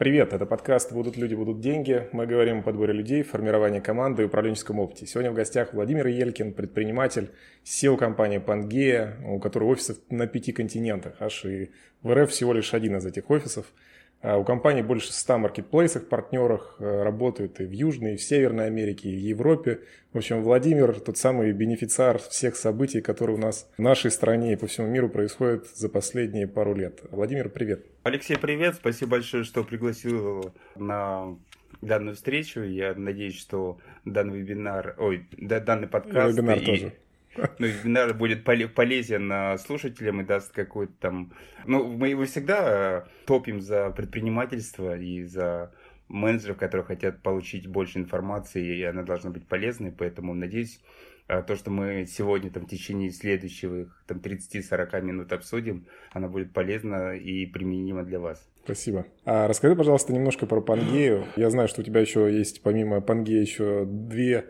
Привет, это подкаст «Будут люди, будут деньги». Мы говорим о подборе людей, формировании команды и управленческом опыте. Сегодня в гостях Владимир Елькин, предприниматель, SEO компании «Пангея», у которой офисов на пяти континентах, аж и в РФ всего лишь один из этих офисов – у компании больше 100 маркетплейсов, партнерах, э, работают и в Южной, и в Северной Америке, и в Европе. В общем, Владимир тот самый бенефициар всех событий, которые у нас в нашей стране и по всему миру происходят за последние пару лет. Владимир, привет. Алексей, привет. Спасибо большое, что пригласил на данную встречу. Я надеюсь, что данный вебинар, ой, данный подкаст... Вебинар и, тоже ну, вебинар будет полезен а, слушателям и даст какой-то там... Ну, мы его всегда э, топим за предпринимательство и за менеджеров, которые хотят получить больше информации, и она должна быть полезной, поэтому надеюсь, э, то, что мы сегодня там, в течение следующих там, 30-40 минут обсудим, она будет полезна и применима для вас. Спасибо. А расскажи, пожалуйста, немножко про Пангею. Я знаю, что у тебя еще есть, помимо Пангеи, еще две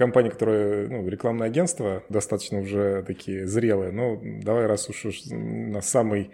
компании, которые, ну, рекламное агентство, достаточно уже такие зрелые. Ну, давай, раз уж, уж на самый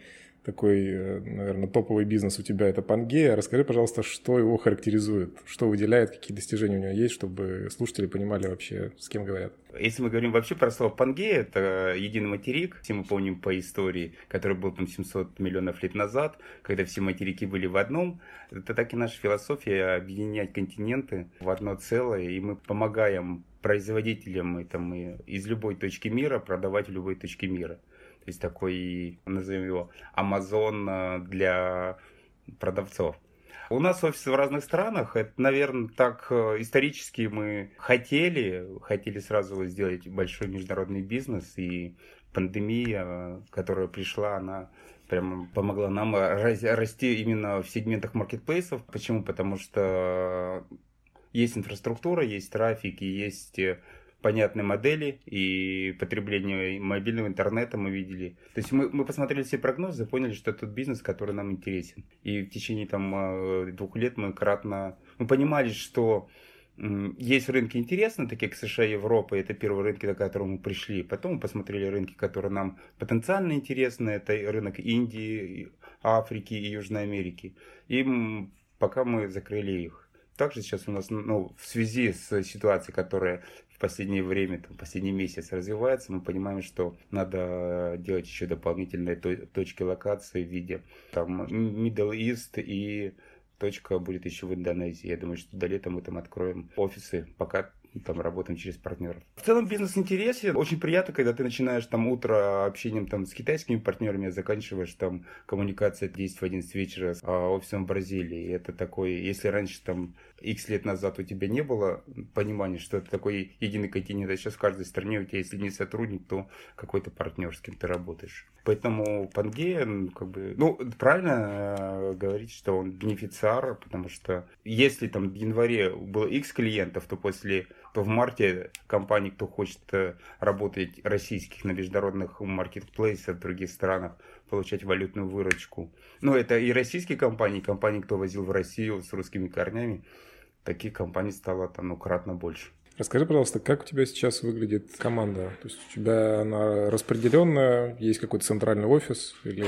такой, э, наверное, топовый бизнес у тебя это Пангея. Расскажи, пожалуйста, что его характеризует, что выделяет, какие достижения у него есть, чтобы слушатели понимали вообще, с кем говорят. Если мы говорим вообще про слово Пангея, это единый материк, все мы помним по истории, который был там 700 миллионов лет назад, когда все материки были в одном. Это так и наша философия объединять континенты в одно целое, и мы помогаем производителям там, и из любой точки мира продавать в любой точке мира. То есть такой, назовем его, Amazon э, для продавцов. У нас офисы в разных странах. Это, наверное, так э, исторически мы хотели, хотели сразу сделать большой международный бизнес. И пандемия, которая пришла, она прям помогла нам расти именно в сегментах маркетплейсов. Почему? Потому что есть инфраструктура, есть трафик, и есть э, понятные модели и потребление мобильного интернета мы видели. То есть мы, мы посмотрели все прогнозы, поняли, что это тот бизнес, который нам интересен. И в течение там э, двух лет мы кратно... Мы понимали, что есть рынки интересные, такие как США и Европа, это первые рынки, на которые мы пришли. Потом мы посмотрели рынки, которые нам потенциально интересны, это рынок Индии, Африки и Южной Америки. И пока мы закрыли их. Также сейчас у нас, ну, в связи с ситуацией, которая в последнее время, там, последний месяц развивается, мы понимаем, что надо делать еще дополнительные точки локации в виде там Middle East и точка будет еще в Индонезии. Я думаю, что до лета мы там откроем офисы. Пока там работаем через партнеров. В целом бизнес интересен. Очень приятно, когда ты начинаешь там утро общением там с китайскими партнерами, а заканчиваешь там коммуникация 10 в 11 вечера с а, офисом в Бразилии. Это такой, если раньше там X лет назад у тебя не было понимания, что это такой единый континент, а сейчас в каждой стране у тебя, если не сотрудник, то какой-то партнер, с кем ты работаешь. Поэтому Пангея, как бы, ну, правильно э, говорить, что он бенефициар, потому что если там в январе было X клиентов, то после в марте компании, кто хочет э, работать российских на международных маркетплейсах в других странах, получать валютную выручку. Ну, это и российские компании, компании, кто возил в Россию с русскими корнями, таких компаний стало там, ну, кратно больше. Расскажи, пожалуйста, как у тебя сейчас выглядит команда? То есть у тебя она распределенная, есть какой-то центральный офис или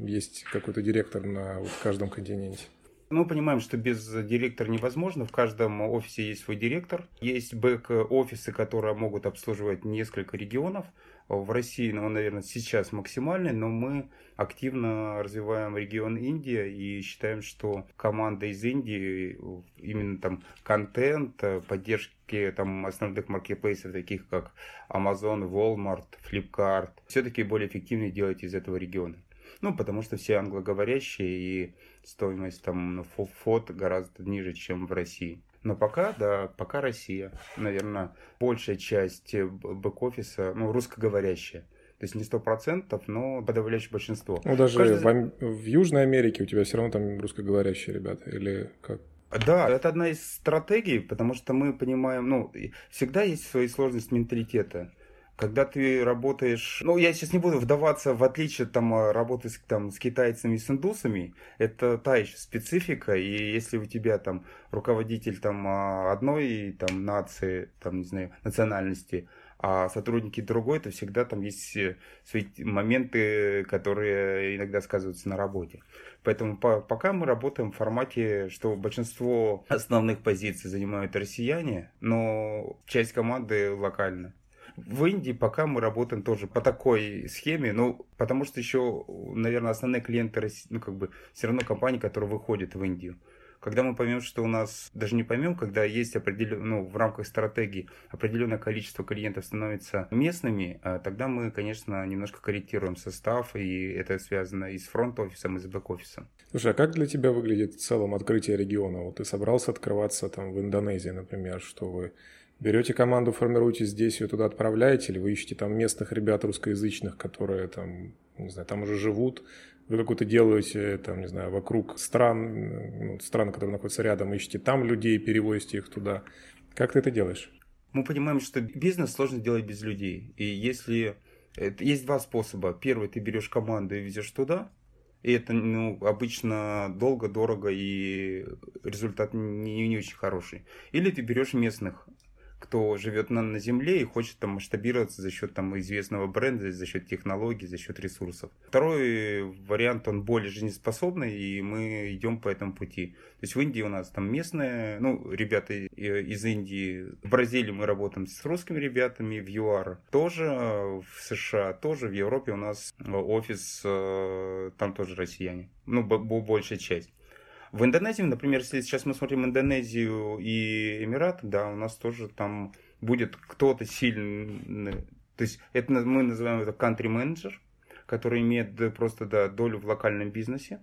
есть какой-то директор на вот каждом континенте? Мы понимаем, что без директора невозможно. В каждом офисе есть свой директор. Есть бэк-офисы, которые могут обслуживать несколько регионов. В России, ну, наверное, сейчас максимальный, но мы активно развиваем регион Индия и считаем, что команда из Индии, именно там контент, поддержки там основных маркетплейсов, таких как Amazon, Walmart, Flipkart, все-таки более эффективнее делать из этого региона. Ну, потому что все англоговорящие и стоимость там ну, фот гораздо ниже, чем в России. Но пока, да, пока Россия. Наверное, большая часть э, бэк-офиса, ну, русскоговорящая. То есть не сто процентов, но подавляющее большинство. Ну, даже Каждый... в, в Южной Америке у тебя все равно там русскоговорящие ребята, или как? Да, это одна из стратегий, потому что мы понимаем, ну, всегда есть свои сложности менталитета когда ты работаешь, ну, я сейчас не буду вдаваться в отличие там э, работы с, там, с китайцами и с индусами, это та еще специфика, и если у тебя там руководитель там а, одной там нации, там, не знаю, национальности, а сотрудники другой, то всегда там есть э, свои моменты, которые иногда сказываются на работе. Поэтому по, пока мы работаем в формате, что большинство основных позиций занимают россияне, но часть команды локально. В Индии пока мы работаем тоже по такой схеме, ну, потому что еще, наверное, основные клиенты, ну, как бы, все равно компании, которые выходят в Индию. Когда мы поймем, что у нас, даже не поймем, когда есть определен, ну, в рамках стратегии определенное количество клиентов становится местными, а тогда мы, конечно, немножко корректируем состав, и это связано и с фронт-офисом, и с бэк-офисом. Слушай, а как для тебя выглядит в целом открытие региона? Вот ты собрался открываться там в Индонезии, например, что вы берете команду, формируете здесь, ее туда отправляете, или вы ищете там местных ребят русскоязычных, которые там, не знаю, там уже живут, вы какую-то делаете, там, не знаю, вокруг стран, ну, страны, которые находятся рядом, ищете там людей, перевозите их туда. Как ты это делаешь? Мы понимаем, что бизнес сложно делать без людей. И если... Есть два способа. Первый, ты берешь команду и везешь туда, и это ну, обычно долго, дорого и результат не, не очень хороший. Или ты берешь местных кто живет на, на земле и хочет там масштабироваться за счет там известного бренда, за счет технологий, за счет ресурсов. Второй вариант, он более жизнеспособный, и мы идем по этому пути. То есть в Индии у нас там местные, ну, ребята из Индии, в Бразилии мы работаем с русскими ребятами, в ЮАР тоже, в США тоже, в Европе у нас офис, э, там тоже россияне, ну, большая часть. В Индонезии, например, если сейчас мы смотрим Индонезию и Эмираты, да, у нас тоже там будет кто-то сильный, то есть это мы называем это country manager, который имеет просто да, долю в локальном бизнесе,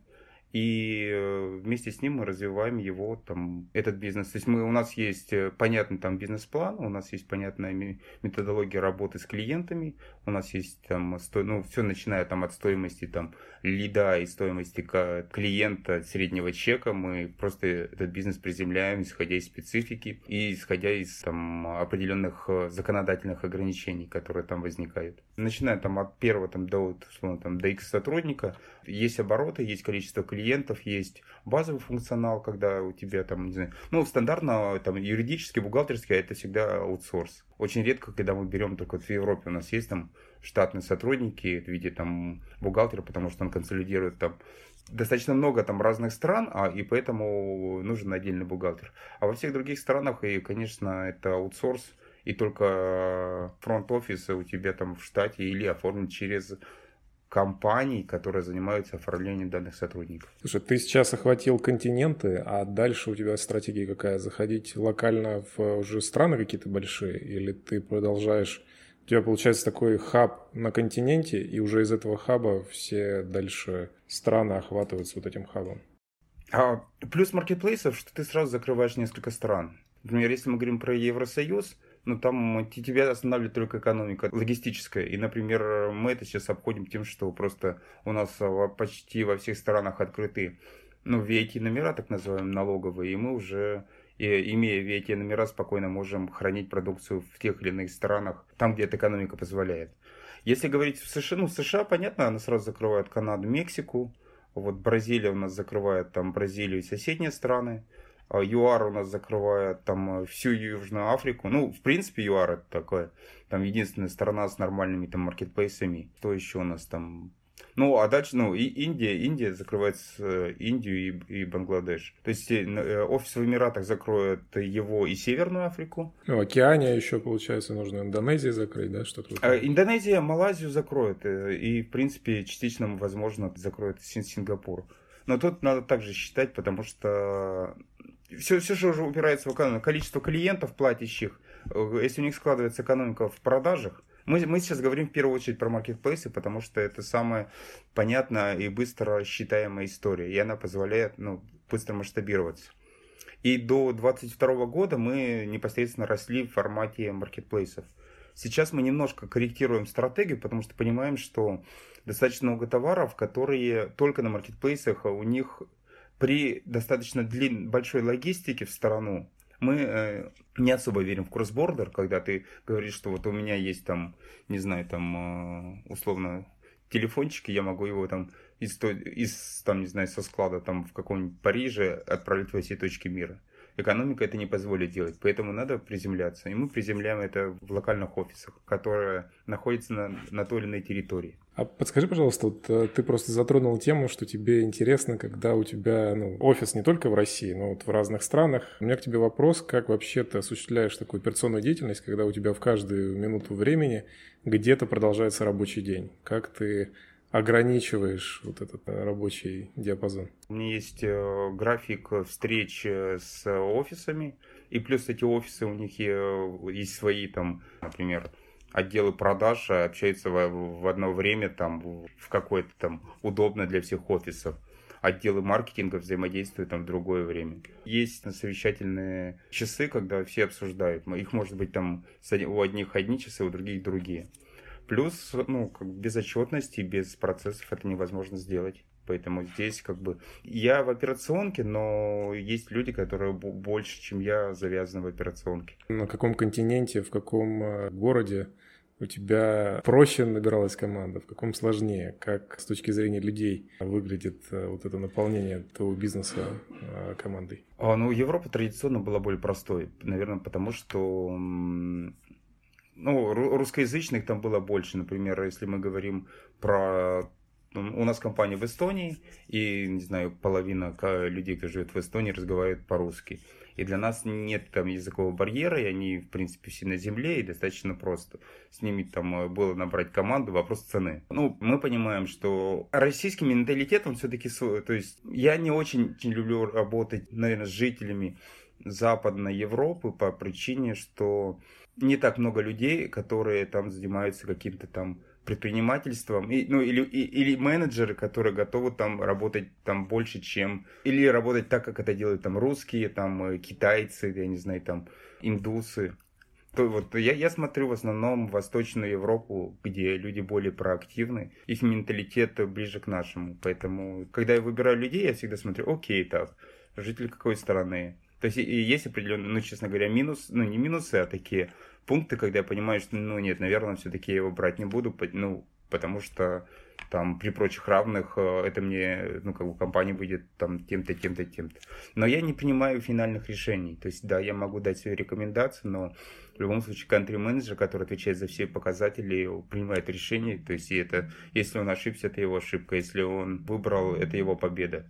и э, вместе с ним мы развиваем его, там, этот бизнес. То есть мы, у нас есть э, понятный там бизнес-план, у нас есть понятная методология работы с клиентами, у нас есть там, сто, ну, все начиная там от стоимости там лида и стоимости клиента среднего чека, мы просто этот бизнес приземляем, исходя из специфики и исходя из там определенных э, законодательных ограничений, которые там возникают. Начиная там от первого там до, условно, там, до X сотрудника, есть обороты, есть количество клиентов, есть базовый функционал, когда у тебя там, не знаю, ну, стандартно там юридически, бухгалтерски, а это всегда аутсорс. Очень редко, когда мы берем только вот в Европе, у нас есть там штатные сотрудники в виде там бухгалтера, потому что он консолидирует там достаточно много там разных стран, а, и поэтому нужен отдельный бухгалтер. А во всех других странах, и, конечно, это аутсорс, и только фронт-офис у тебя там в штате или оформлен через компаний, которые занимаются оформлением данных сотрудников. Слушай, ты сейчас охватил континенты, а дальше у тебя стратегия какая? Заходить локально в уже страны какие-то большие? Или ты продолжаешь... У тебя получается такой хаб на континенте, и уже из этого хаба все дальше страны охватываются вот этим хабом? А, плюс маркетплейсов, что ты сразу закрываешь несколько стран. Например, если мы говорим про Евросоюз, ну, там тебя останавливает только экономика логистическая. И, например, мы это сейчас обходим тем, что просто у нас почти во всех странах открыты ну, VAT-номера, так называемые, налоговые, и мы уже и, имея VAT-номера, спокойно можем хранить продукцию в тех или иных странах, там, где эта экономика позволяет. Если говорить в США, ну, США, понятно, она сразу закрывает Канаду, Мексику, вот Бразилия у нас закрывает там Бразилию и соседние страны. А ЮАР у нас закрывает там э, всю Южную Африку. Ну, в принципе, ЮАР это такое, там единственная страна с нормальными там маркетплейсами. Что еще у нас там? Ну, а дальше, ну, и Индия, Индия закрывает э, Индию и, и Бангладеш. То есть э, офис в Эмиратах закроет его и Северную Африку. Ну, Океания еще, получается, нужно Индонезию закрыть, да, что-то? А, Индонезия, Малайзию закроет. И, в принципе, частично, возможно, закроет Сингапур. Но тут надо также считать, потому что все, все же уже упирается в экономику. Количество клиентов платящих, э, если у них складывается экономика в продажах, мы, мы сейчас говорим в первую очередь про маркетплейсы, потому что это самая понятная и быстро считаемая история, и она позволяет ну, быстро масштабироваться. И до 2022 года мы непосредственно росли в формате маркетплейсов. Сейчас мы немножко корректируем стратегию, потому что понимаем, что достаточно много товаров, которые только на маркетплейсах, у них при достаточно длин, большой логистике в сторону мы э, не особо верим в кроссбордер, когда ты говоришь, что вот у меня есть там, не знаю, там э, условно телефончик, и я могу его там из, из там, не знаю, со склада там в каком-нибудь Париже отправить во все точки мира. экономика это не позволит делать, поэтому надо приземляться. И мы приземляем это в локальных офисах, которые находятся на, на той или иной территории. А подскажи, пожалуйста, вот э, ты просто затронул тему, что тебе интересно, когда у тебя ну, офис не только в России, но вот в разных странах. У меня к тебе вопрос, как вообще ты осуществляешь такую операционную деятельность, когда у тебя в каждую минуту времени где-то продолжается рабочий день? Как ты ограничиваешь вот этот э, рабочий диапазон? У меня есть э, график встреч с офисами, и плюс эти офисы, у них есть свои там, например, отделы продаж общаются в, в одно время там в какое-то там удобно для всех офисов. Отделы маркетинга взаимодействуют там в другое время. Есть совещательные часы, когда все обсуждают. Их может быть там у одних одни часы, у других другие. Плюс, ну, как без отчетности, без процессов это невозможно сделать. Поэтому здесь как бы я в операционке, но есть люди, которые больше, чем я, завязаны в операционке. На каком континенте, в каком э, городе у тебя проще набиралась команда, в каком сложнее? Как с точки зрения людей выглядит э, вот это наполнение твоего бизнеса э, командой? А, ну, Европа традиционно была более простой. Наверное, потому что ну, русскоязычных там было больше. Например, если мы говорим про у нас компания в Эстонии, и, не знаю, половина людей, кто живет в Эстонии, разговаривают по-русски. И для нас нет там языкового барьера, и они, в принципе, все на земле, и достаточно просто. С ними там э, было набрать команду, вопрос цены. Ну, мы понимаем, что российский менталитет, он все-таки свой. То есть я не очень, очень люблю работать, наверное, с жителями Западной Европы по причине, что не так много людей, которые там занимаются каким-то там предпринимательством, и, ну, или, и, или менеджеры, которые готовы там работать там больше, чем... Или работать так, как это делают там русские, там э, китайцы, я не знаю, там индусы. То, вот я, я смотрю в основном Восточную Европу, где люди более проактивны, их менталитет ближе к нашему. Поэтому, когда я выбираю людей, я всегда смотрю, окей, так, житель какой страны. То есть и есть определенные, ну, честно говоря, минус, ну, не минусы, а такие пункты, когда я понимаю, что, ну, нет, наверное, все-таки я его брать не буду, ну, потому что там при прочих равных э, это мне, ну, как бы компания выйдет там тем-то, тем-то, тем-то. Но я не принимаю финальных решений. То есть, да, я могу дать свои рекомендации, но в любом случае кантри-менеджер, который отвечает за все показатели, принимает решение. То есть, и это, если он ошибся, это его ошибка. Если он выбрал, это его победа.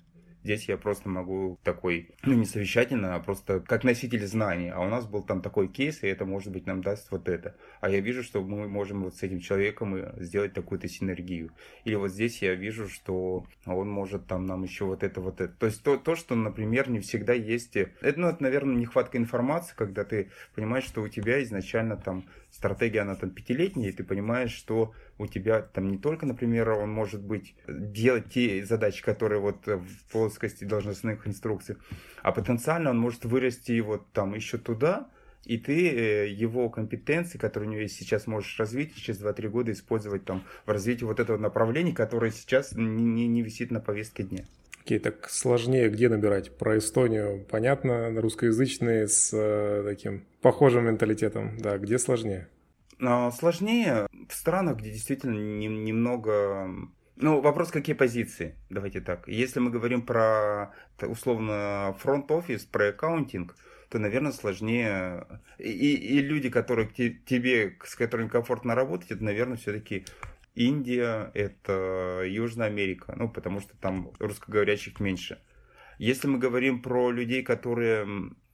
Здесь я просто могу такой, ну не совещательно, а просто как носитель знаний. А у нас был там такой кейс, и это, может быть, нам даст вот это. А я вижу, что мы можем вот с этим человеком сделать такую-то синергию. Или вот здесь я вижу, что он может там нам еще вот это, вот это. То есть то, то что, например, не всегда есть... Это, ну, это, наверное, нехватка информации, когда ты понимаешь, что у тебя изначально там стратегия, она там пятилетняя, и ты понимаешь, что у тебя там не только, например, он может быть делать те задачи, которые вот в плоскости должностных инструкций, а потенциально он может вырасти вот там еще туда, и ты э, его компетенции, которые у него есть сейчас, можешь развить через 2-3 года использовать там в развитии вот этого направления, которое сейчас не, не висит на повестке дня. Окей, так сложнее где набирать? Про Эстонию понятно, русскоязычные с э, таким похожим менталитетом. Да, где сложнее? А, сложнее в странах, где действительно не, немного... Ну, вопрос, какие позиции, давайте так. Если мы говорим про, условно, фронт-офис, про аккаунтинг, то, наверное, сложнее. И, и люди, которые тебе, с которыми комфортно работать, это, наверное, все-таки Индия, это Южная Америка, ну, потому что там русскоговорящих меньше. Если мы говорим про людей, которые...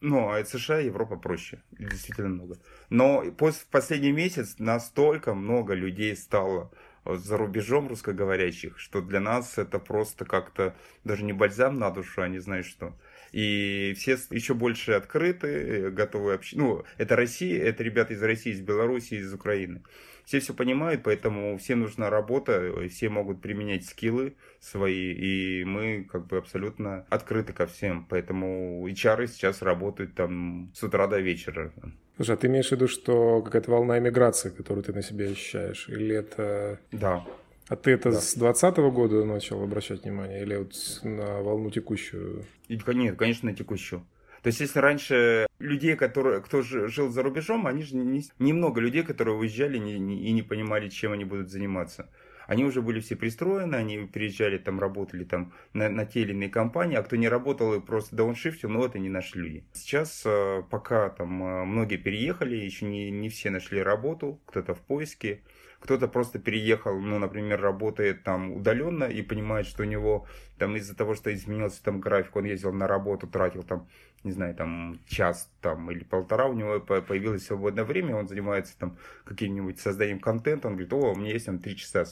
Ну, а США, Европа проще. Действительно много. Но в последний месяц настолько много людей стало за рубежом русскоговорящих, что для нас это просто как-то даже не бальзам на душу, а не знаю что. И все еще больше открыты, готовы общаться. Ну, это Россия, это ребята из России, из Беларуси, из Украины все все понимают, поэтому всем нужна работа, все могут применять скиллы свои, и мы как бы абсолютно открыты ко всем. Поэтому HR сейчас работают там с утра до вечера. Слушай, а ты имеешь в виду, что какая-то волна эмиграции, которую ты на себе ощущаешь? Или это... Да. А ты это да. с 2020 года начал обращать внимание или вот на волну текущую? Нет, конечно, на текущую. То есть, если раньше людей, которые, кто жил за рубежом, они же не, немного людей, которые уезжали не, не, и не понимали, чем они будут заниматься. они уже были все пристроены, они приезжали там, работали там на, на те или иные компании, а кто не работал и просто дауншифтил, ну это не наши люди. Сейчас э, пока там э, многие переехали, еще не, не все нашли работу, кто-то в поиске, кто-то просто переехал, ну, например, работает там удаленно и понимает, что у него там из-за того, что изменился там график, он ездил на работу, тратил там, не знаю, там час там или полтора, у него появилось свободное время, он занимается там каким-нибудь созданием контента, он говорит, о, у меня есть там три часа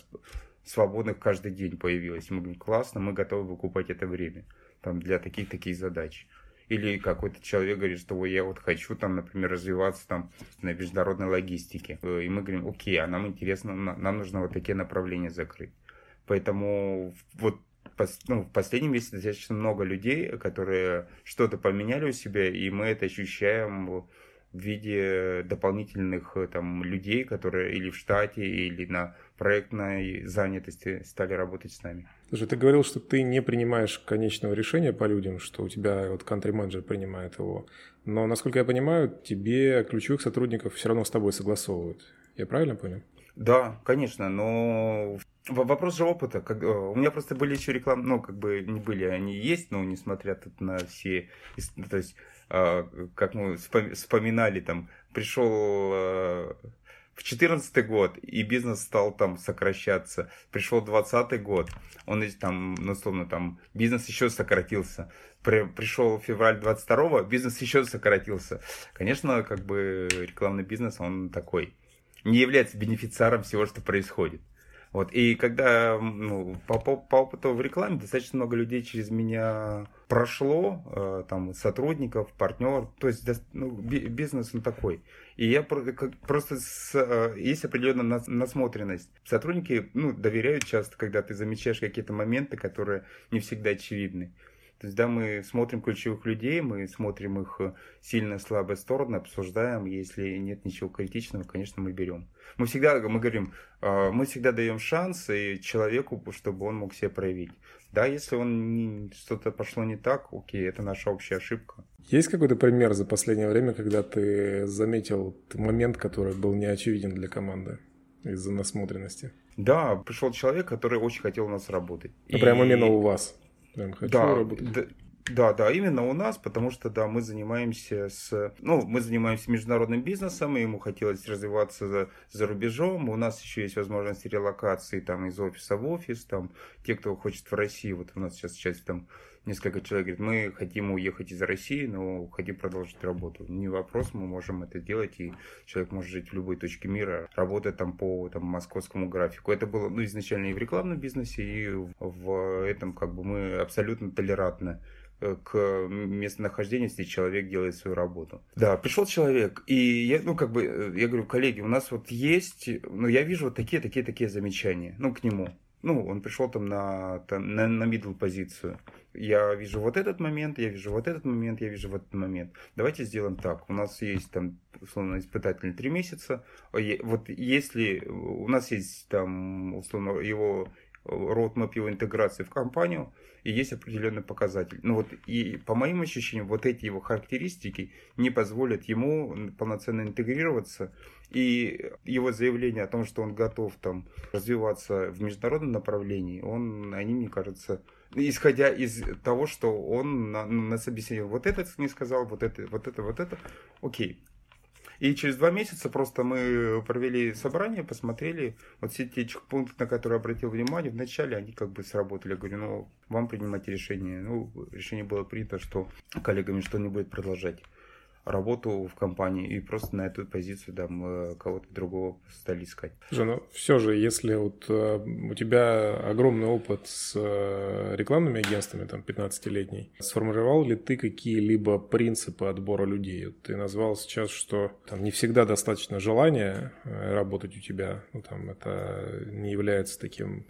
свободных каждый день появилось. Мы говорим, классно, мы готовы выкупать это время там, для таких-таких задач. Или какой-то человек говорит, что я вот хочу там, например, развиваться там на международной логистике. Э, и мы говорим, окей, а нам интересно, нам нужно вот такие направления закрыть. Поэтому вот ну, в последнем месяце достаточно много людей, которые что-то поменяли у себя, и мы это ощущаем в виде дополнительных э, там людей, которые или в штате, или на проектной занятости стали работать с нами. Слушай, ты говорил, что ты не принимаешь конечного решения по людям, что у тебя вот country-менеджер принимает его. Но, насколько я понимаю, тебе ключевых сотрудников все равно с тобой согласовывают. Я правильно понял? Да, конечно, но вопрос же опыта. Как, э, у меня просто были еще рекламы, ну, как бы не были, они есть, но несмотря тут на все, то есть а, как мы вспоминали, там, пришел а, в четырнадцатый год, и бизнес стал там сокращаться. Пришел двадцатый год, он там, ну, условно, там, бизнес еще сократился. При, пришел февраль 22 бизнес еще сократился. Конечно, как бы рекламный бизнес, он такой, не является бенефициаром всего, что происходит. Вот, и когда ну, по, по, по опыту в рекламе достаточно много людей через меня прошло, э, там, сотрудников, партнер, то есть ну, бизнес он такой. И я просто, с, э, есть определенная насмотренность. Сотрудники ну, доверяют часто, когда ты замечаешь какие-то моменты, которые не всегда очевидны. То есть, да, мы смотрим ключевых людей, мы смотрим их э, сильно слабые стороны, обсуждаем, если нет ничего критичного, конечно, мы берем. Мы всегда, мы говорим, э, мы всегда даем шанс и человеку, чтобы он мог себя проявить. Да, если он что-то пошло не так, окей, это наша общая ошибка. Есть какой-то пример за последнее время, когда ты заметил момент, который был неочевиден для команды из-за насмотренности? Да, пришел человек, который очень хотел у нас работать. Ну, и... прямо именно у вас? Прям хочу да, работать. Да, да, да, именно у нас, потому что, да, мы занимаемся с, ну, мы занимаемся международным бизнесом, и ему хотелось развиваться за, за рубежом. У нас еще есть возможность релокации там из офиса в офис, там, те, кто хочет в России, вот у нас сейчас часть там несколько человек говорит, мы хотим уехать из России, но хотим продолжить работу. Не вопрос, мы можем это делать, и человек может жить в любой точке мира, работать там по там, московскому графику. Это было ну, изначально и в рекламном бизнесе, и в этом как бы мы абсолютно толерантны к местонахождению, если человек делает свою работу. Да, пришел человек, и я, ну, как бы, э, я говорю, коллеги, у нас вот есть, ну, я вижу вот такие, такие, такие замечания, ну, к нему. Ну, он пришел там на, там, на, на middle позицию я вижу вот этот момент, я вижу вот этот момент, я вижу вот этот момент. Давайте сделаем так. У нас есть там, условно, испытательный три месяца. Вот если у нас есть там, условно, его roadmap его интеграции в компанию, и есть определенный показатель. Ну вот, и по моим ощущениям, вот эти его характеристики не позволят ему полноценно интегрироваться, и его заявление о том, что он готов там развиваться в международном направлении, он, они, мне кажется, исходя из того, что он на, на собеседовании вот это не сказал, вот это, вот это, вот это, окей. И через два месяца просто мы провели собрание, посмотрели, вот все те пункты, на которые обратил внимание, вначале они как бы сработали. Я говорю, ну, вам принимать решение. Ну, решение было принято, что коллегами что не будет продолжать работу в компании и просто на эту позицию да, мы кого-то другого стали искать. Слушай, ну все же, если вот э, у тебя огромный опыт с э, рекламными агентствами, там, 15-летний, сформировал ли ты какие-либо принципы отбора людей? Ты назвал сейчас, что там не всегда достаточно желания э, работать у тебя, ну, там, это не является таким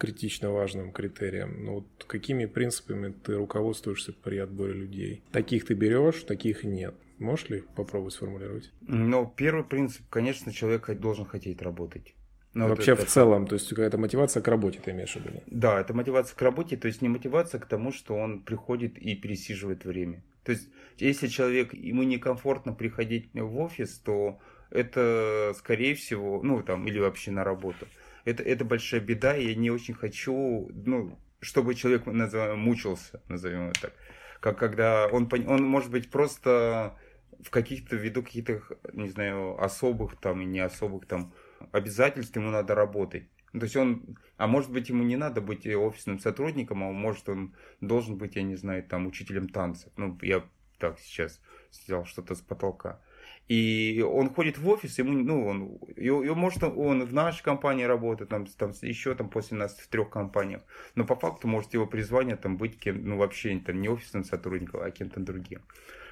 критично важным критерием. Но вот какими принципами ты руководствуешься при отборе людей? Таких ты берешь, таких нет. Можешь ли попробовать сформулировать? Ну, первый принцип, конечно, человек должен хотеть работать. Ну, Вообще это, в целом, то есть какая-то мотивация к работе ты имеешь в виду? Да, это мотивация к работе, то есть не мотивация к тому, что он приходит и пересиживает время. То есть если человек, ему некомфортно приходить в офис, то это, скорее всего, ну там, или вообще на работу, это, это большая беда, и я не очень хочу, ну, чтобы человек, назовем, мучился, назовем это так. Как когда он, он может быть просто в каких-то, ввиду каких-то, не знаю, особых там и не особых там обязательств ему надо работать. Ну, то есть он, а может быть ему не надо быть офисным сотрудником, а может он должен быть, я не знаю, там учителем танцев. Ну, я так сейчас сделал что-то с потолка. И он ходит в офис, ему, ну, он, и, и может он в нашей компании работает, там, там еще там после нас в трех компаниях, но по факту может его призвание там быть кем, ну, вообще там, не офисным сотрудником, а кем-то другим.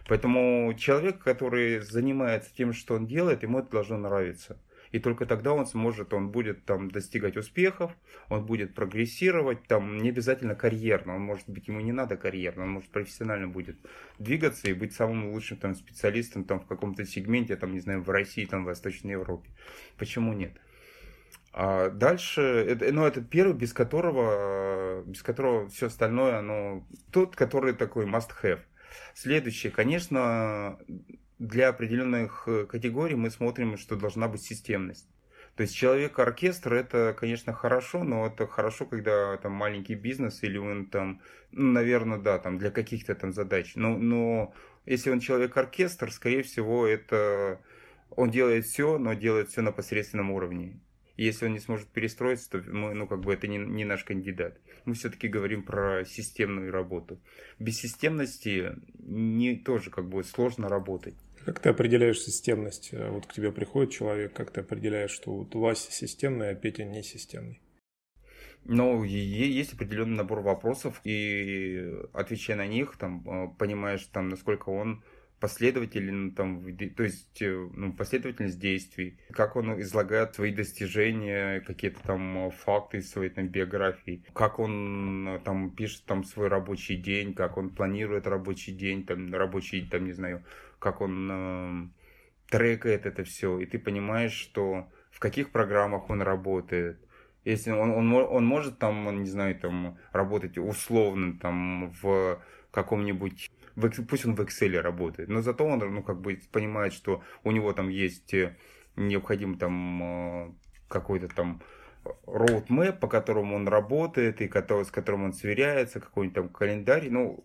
Поэтому человек, который занимается тем, что он делает, ему это должно нравиться и только тогда он сможет, он будет там достигать успехов, он будет прогрессировать, там не обязательно карьерно, он может быть, ему не надо карьерно, он может профессионально будет двигаться и быть самым лучшим там специалистом там в каком-то сегменте, там, не знаю, в России, там, в Восточной Европе. Почему нет? А дальше, это, ну, это первый, без которого, без которого все остальное, оно, тот, который такой must have. Следующее, конечно, для определенных э, категорий мы смотрим, что должна быть системность. То есть человек-оркестр это, конечно, хорошо, но это хорошо, когда там маленький бизнес или он там, ну, наверное, да, там для каких-то там задач. Но, но если он человек-оркестр, скорее всего, это он делает все, но делает все на посредственном уровне. Если он не сможет перестроиться, то мы, ну, как бы это не, не наш кандидат. Мы все-таки говорим про системную работу. Без системности не тоже как бы сложно работать. Как ты определяешь системность? Вот к тебе приходит человек, как ты определяешь, что вот Вася системный, а Петя не системный? Ну, есть определенный набор вопросов, и отвечая на них, там, э, понимаешь, там, насколько он последователен, там, то есть э, ну, последовательность действий, как он излагает свои достижения, какие-то там факты из своей там, биографии, как он там пишет там свой рабочий день, как он планирует рабочий день, там, рабочий, там, не знаю, как он э, трекает это все, и ты понимаешь, что в каких программах он работает. Если он, он, он может там, не знаю, там работать условно там в каком-нибудь пусть он в Excel работает, но зато он, ну, как бы понимает, что у него там есть э, необходим там э, какой-то там roadmap, по которому он работает, и который, с которым он сверяется, какой-нибудь там календарь, ну,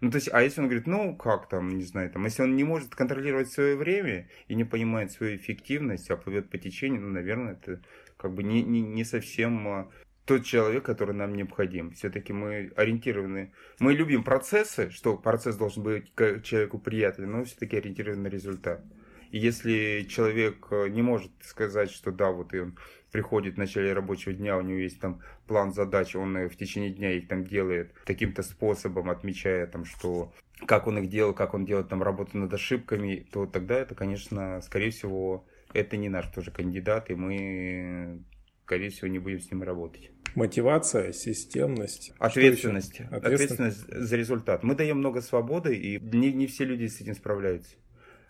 ну, то есть, а если он говорит, ну, как там, не знаю, там, если он не может контролировать свое время и не понимает свою эффективность, а плывет по течению, ну, наверное, это как бы не, не, не совсем а, тот человек, который нам необходим. Все-таки мы ориентированы, мы любим процессы, что процесс должен быть человеку приятен, но все-таки ориентированы на результат. И если человек э, не может сказать, что да, вот и он приходит в начале рабочего дня, у него есть там план задач, он в течение дня их там делает таким-то способом, отмечая там, что как он их делал, как он делает там работу над ошибками, то тогда это, конечно, скорее всего, это не наш тоже кандидат, и мы, скорее всего, не будем с ним работать. Мотивация, системность. Ответственность. Ответственность за результат. Мы даем много свободы, и не, не все люди с этим справляются.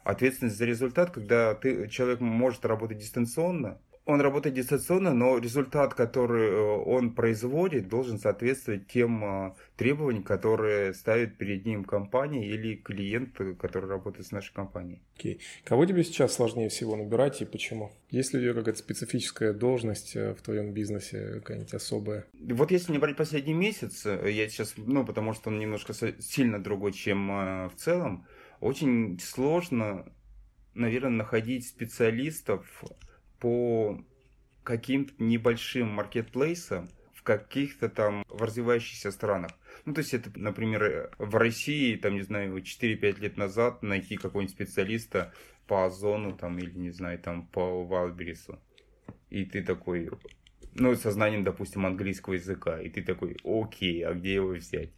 Ответственность за результат, когда ты, человек может работать дистанционно, он работает дистанционно, но результат, который э, он производит, должен соответствовать тем э, требованиям, которые ставит перед ним компания или клиент, который работает с нашей компанией. Окей. Кого тебе сейчас сложнее всего набирать и почему? Есть ли у тебя какая-то специфическая должность э, в твоем бизнесе, какая-нибудь особая? Вот если не брать последний месяц, я сейчас, ну, потому что он немножко сильно другой, чем в целом, очень сложно, наверное, находить специалистов, по каким-то небольшим маркетплейсам в каких-то там в развивающихся странах. Ну, то есть это, например, в России, там, не знаю, 4-5 лет назад найти какого-нибудь специалиста по Озону, там, или, не знаю, там, по Валберису. И ты такой, ну, со знанием, допустим, английского языка. И ты такой, окей, а где его взять?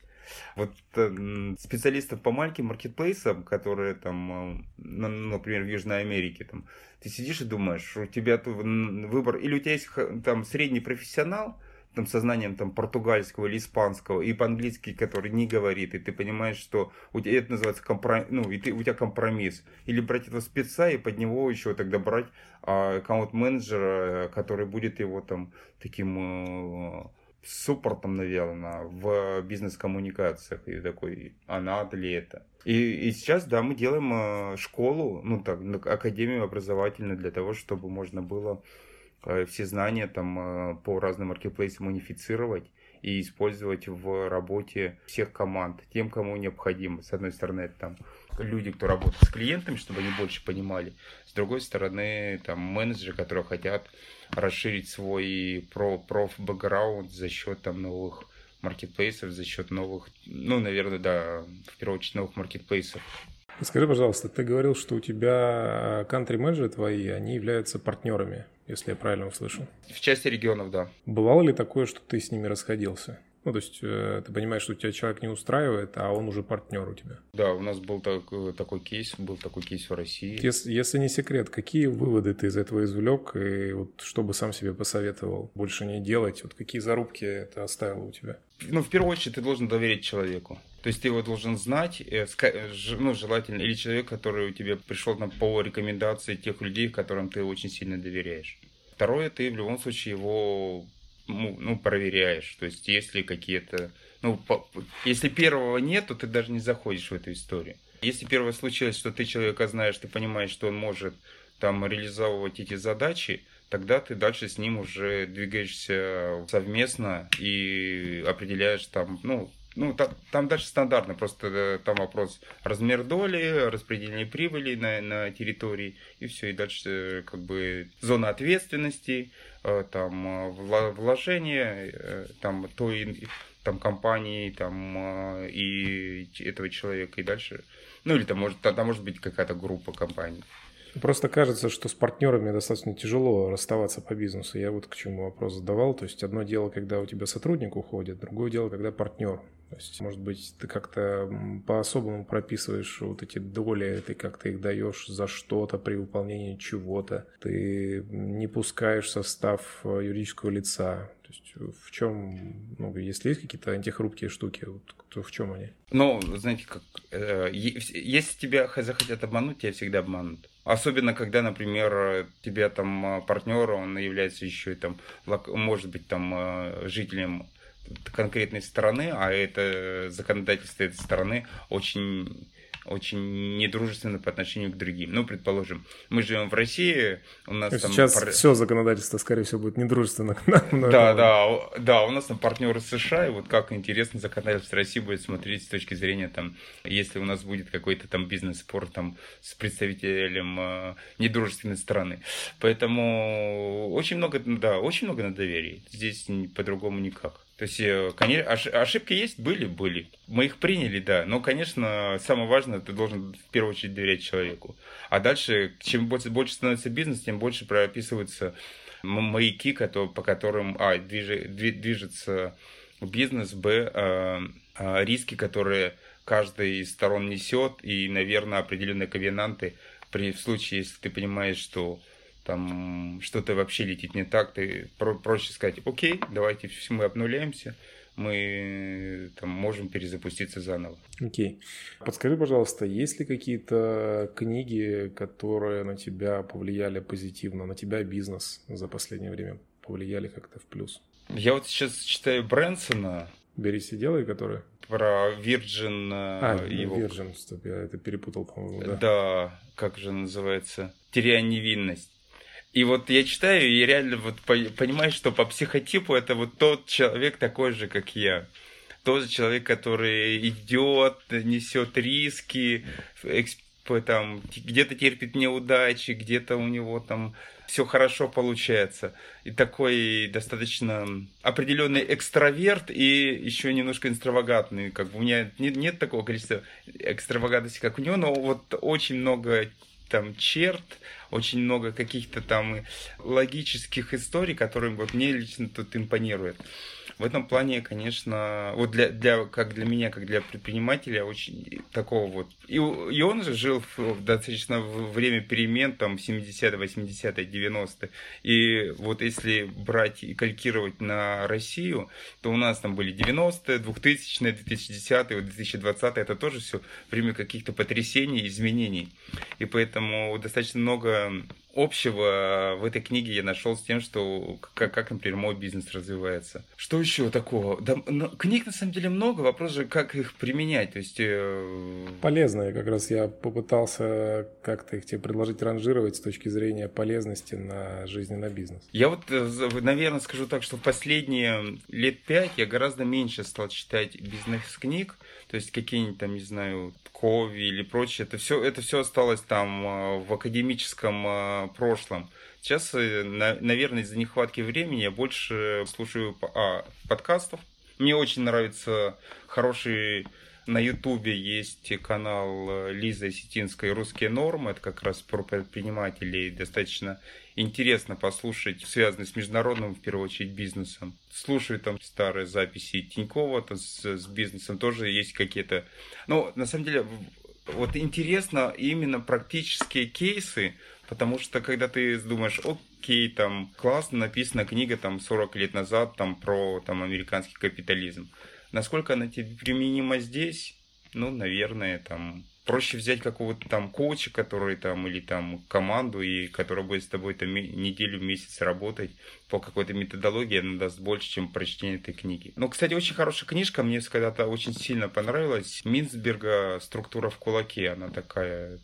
Вот э, специалистов по маленьким маркетплейсам, которые там, ну, например, в Южной Америке, там, ты сидишь и думаешь, у тебя выбор, или у тебя есть там средний профессионал, там, сознанием там, португальского или испанского, и по-английски, который не говорит, и ты понимаешь, что у тебя это называется компромисс, ну, и ты, у тебя компромисс. Или брать этого спеца и под него еще тогда брать а, аккаунт-менеджера, который будет его там таким э, суппортом, наверное, в бизнес-коммуникациях. И такой, а надо ли это? И, и сейчас, да, мы делаем э, школу, ну так, академию образовательную для того, чтобы можно было э, все знания там э, по разным маркетплейсам унифицировать и использовать в работе всех команд, тем, кому необходимо. С одной стороны, это там люди, кто работает с клиентами, чтобы они больше понимали. С другой стороны, там менеджеры, которые хотят расширить свой про проф-бэкграунд за счет там новых маркетплейсов, за счет новых, ну, наверное, да, в первую очередь новых маркетплейсов. Скажи, пожалуйста, ты говорил, что у тебя кантри-менеджеры твои, они являются партнерами, если я правильно услышал. В части регионов, да. Бывало ли такое, что ты с ними расходился? Ну, то есть э, ты понимаешь, что тебя человек не устраивает, а он уже партнер у тебя. Да, у нас был так, такой кейс, был такой кейс в России. Если, если не секрет, какие выводы ты из этого извлек, и вот что бы сам себе посоветовал больше не делать, вот какие зарубки это оставило у тебя? Ну, в первую очередь, ты должен доверить человеку. То есть ты его должен знать, э, ну, желательно, или человек, который у тебя пришел на по рекомендации тех людей, которым ты очень сильно доверяешь. Второе, ты в любом случае его ну, проверяешь. То есть, если какие-то... Ну, по, если первого нет, то ты даже не заходишь в эту историю. Если первое случилось, что ты человека знаешь, ты понимаешь, что он может там реализовывать эти задачи, тогда ты дальше с ним уже двигаешься совместно и определяешь там, ну, ну, там, там дальше стандартно, просто э, там вопрос размер доли, распределение прибыли на, на территории, и все, и дальше э, как бы зона ответственности, там э, вложения э, там той там компании там и этого человека и дальше ну или там может там может быть какая-то группа компаний Просто кажется, что с партнерами достаточно тяжело расставаться по бизнесу. Я вот к чему вопрос задавал. То есть одно дело, когда у тебя сотрудник уходит, другое дело, когда партнер то есть, может быть, ты как-то по-особому прописываешь вот эти доли, ты как-то их даешь за что-то при выполнении чего-то. Ты не пускаешь состав э, юридического лица. То есть в чем, ну, если есть какие-то антихрупкие штуки, то в чем они? Ну, знаете, как, э, если тебя захотят обмануть, тебя всегда обманут. Особенно, когда, например, тебя там э, партнер, он является еще и там, может быть, там э, жителем конкретной страны, а это законодательство этой страны очень очень недружественно по отношению к другим. Ну, предположим, мы живем в России, у нас Сейчас там... Сейчас все законодательство, скорее всего, будет недружественно. Да, да, да, у нас там партнеры США, и вот как интересно законодательство России будет смотреть с точки зрения, там, если у нас будет какой-то там бизнес-спор там с представителем э, недружественной страны. Поэтому очень много, да, очень много на доверии. Здесь по-другому никак. То есть, э, конечно, ошибки есть, были, были. Мы их приняли, да. Но, конечно, самое важное, ты должен в первую очередь доверять человеку. А дальше, чем больше, становится бизнес, тем больше прописываются маяки, по которым, а, движется бизнес, б, а, а, риски, которые каждая из сторон несет, и, наверное, определенные ковенанты при в случае, если ты понимаешь, что там что-то вообще летит не так, ты про проще сказать, окей, давайте все мы обнуляемся, мы там можем перезапуститься заново. Окей. Подскажи, пожалуйста, есть ли какие-то книги, которые на тебя повлияли позитивно, на тебя бизнес за последнее время повлияли как-то в плюс? Я вот сейчас читаю Брэнсона. «Берись и делай», который? Про Virgin. А, его... Virgin, стоп, я это перепутал, по-моему, да? Да, как же называется? «Теряя невинность». И вот я читаю и реально вот понимаю, что по психотипу это вот тот человек такой же, как я. Тот же человек, который идет, несет риски, там, где-то терпит неудачи, где-то у него там все хорошо получается. И такой достаточно определенный экстраверт и еще немножко экстравагантный. Как бы у меня нет, нет такого количества экстравагантности, как у него, но вот очень много там черт, очень много каких-то там логических историй, которые вот мне лично тут импонируют. В этом плане, конечно, вот для, для, как для меня, как для предпринимателя, очень такого вот. И, и он же жил в, в достаточно время перемен, там, 70-е, 80-е, 90-е. И вот если брать и калькировать на Россию, то у нас там были 90-е, 2000-е, 2010-е, 2020-е. Это тоже все время каких-то потрясений, изменений. И поэтому достаточно много um, общего в этой книге я нашел с тем, что как, как например, мой бизнес развивается. Что еще такого? Да, ну, книг на самом деле много, вопрос же, как их применять. То есть... Э... Полезные, как раз я попытался как-то их тебе предложить ранжировать с точки зрения полезности на жизнь и на бизнес. Я вот, э, наверное, скажу так, что в последние лет пять я гораздо меньше стал читать бизнес-книг, то есть какие-нибудь там, не знаю, Кови или прочее, это все, это все осталось там э, в академическом э, прошлом. Сейчас, наверное, из-за нехватки времени я больше слушаю а, подкастов. Мне очень нравится хороший на Ютубе есть канал Лизы Осетинской «Русские нормы». Это как раз про предпринимателей. Достаточно интересно послушать, связанные с международным, в первую очередь, бизнесом. Слушаю там старые записи Тинькова там, с, с бизнесом. Тоже есть какие-то... Ну, на самом деле, вот интересно именно практические кейсы, потому что когда ты думаешь, окей, там классно написана книга там 40 лет назад там про там американский капитализм. Насколько она тебе применима здесь? Ну, наверное, там проще взять какого-то там коуча, который там, или там команду, и которая будет с тобой там неделю, месяц работать по какой-то методологии, она даст больше, чем прочтение этой книги. Ну, кстати, очень хорошая книжка, мне когда-то очень сильно понравилась. Минсберга «Структура в кулаке», она такая,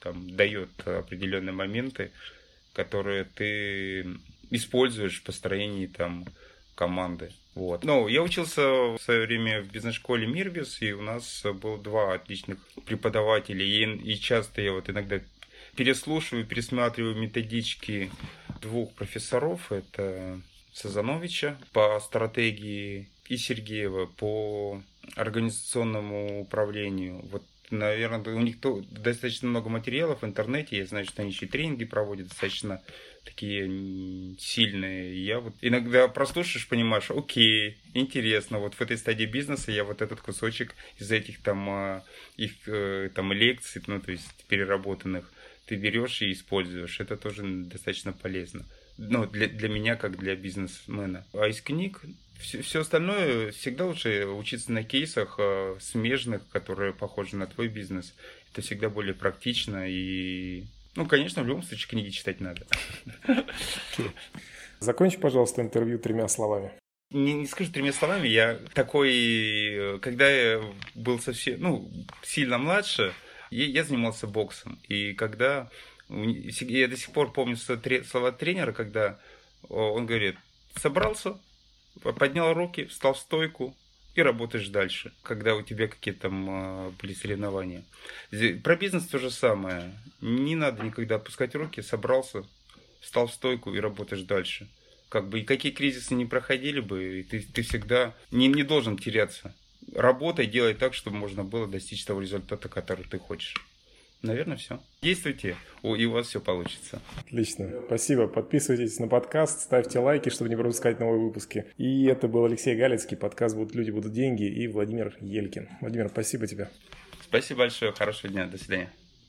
там, дает определенные моменты, которые ты используешь в построении там команды. Вот. Ну, я учился в свое время в бизнес-школе Мирбис, и у нас было два отличных преподавателя. И, и часто я вот иногда переслушиваю, пересматриваю методички двух профессоров. Это Сазановича по стратегии и Сергеева по организационному управлению. Вот наверное, у них достаточно много материалов в интернете. Я знаю, что они еще тренинги проводят достаточно такие сильные. Я вот иногда прослушаешь, понимаешь, окей, интересно, вот в этой стадии бизнеса я вот этот кусочек из этих там а, их э, там лекций, ну то есть переработанных, ты берешь и используешь. Это тоже достаточно полезно. Ну, для, для меня, как для бизнесмена. А из книг все, все остальное всегда лучше учиться на кейсах э, смежных, которые похожи на твой бизнес. Это всегда более практично и ну, конечно, в любом случае книги читать надо. Закончи, пожалуйста, интервью тремя словами. Не, не скажу тремя словами, я такой, когда я был совсем, ну, сильно младше, я, я занимался боксом. И когда, я до сих пор помню слова тренера, когда он говорит, собрался, поднял руки, встал в стойку, и работаешь дальше, когда у тебя какие-то там а, были соревнования. Про бизнес то же самое. Не надо никогда опускать руки, собрался, встал в стойку и работаешь дальше. Как бы и какие кризисы не проходили бы, ты, ты всегда не, не должен теряться. Работай, делай так, чтобы можно было достичь того результата, который ты хочешь. Наверное, все. Действуйте, и у вас все получится. Отлично. Спасибо. Подписывайтесь на подкаст, ставьте лайки, чтобы не пропускать новые выпуски. И это был Алексей Галицкий, подкаст «Будут люди, будут деньги» и Владимир Елькин. Владимир, спасибо тебе. Спасибо большое. Хорошего дня. До свидания.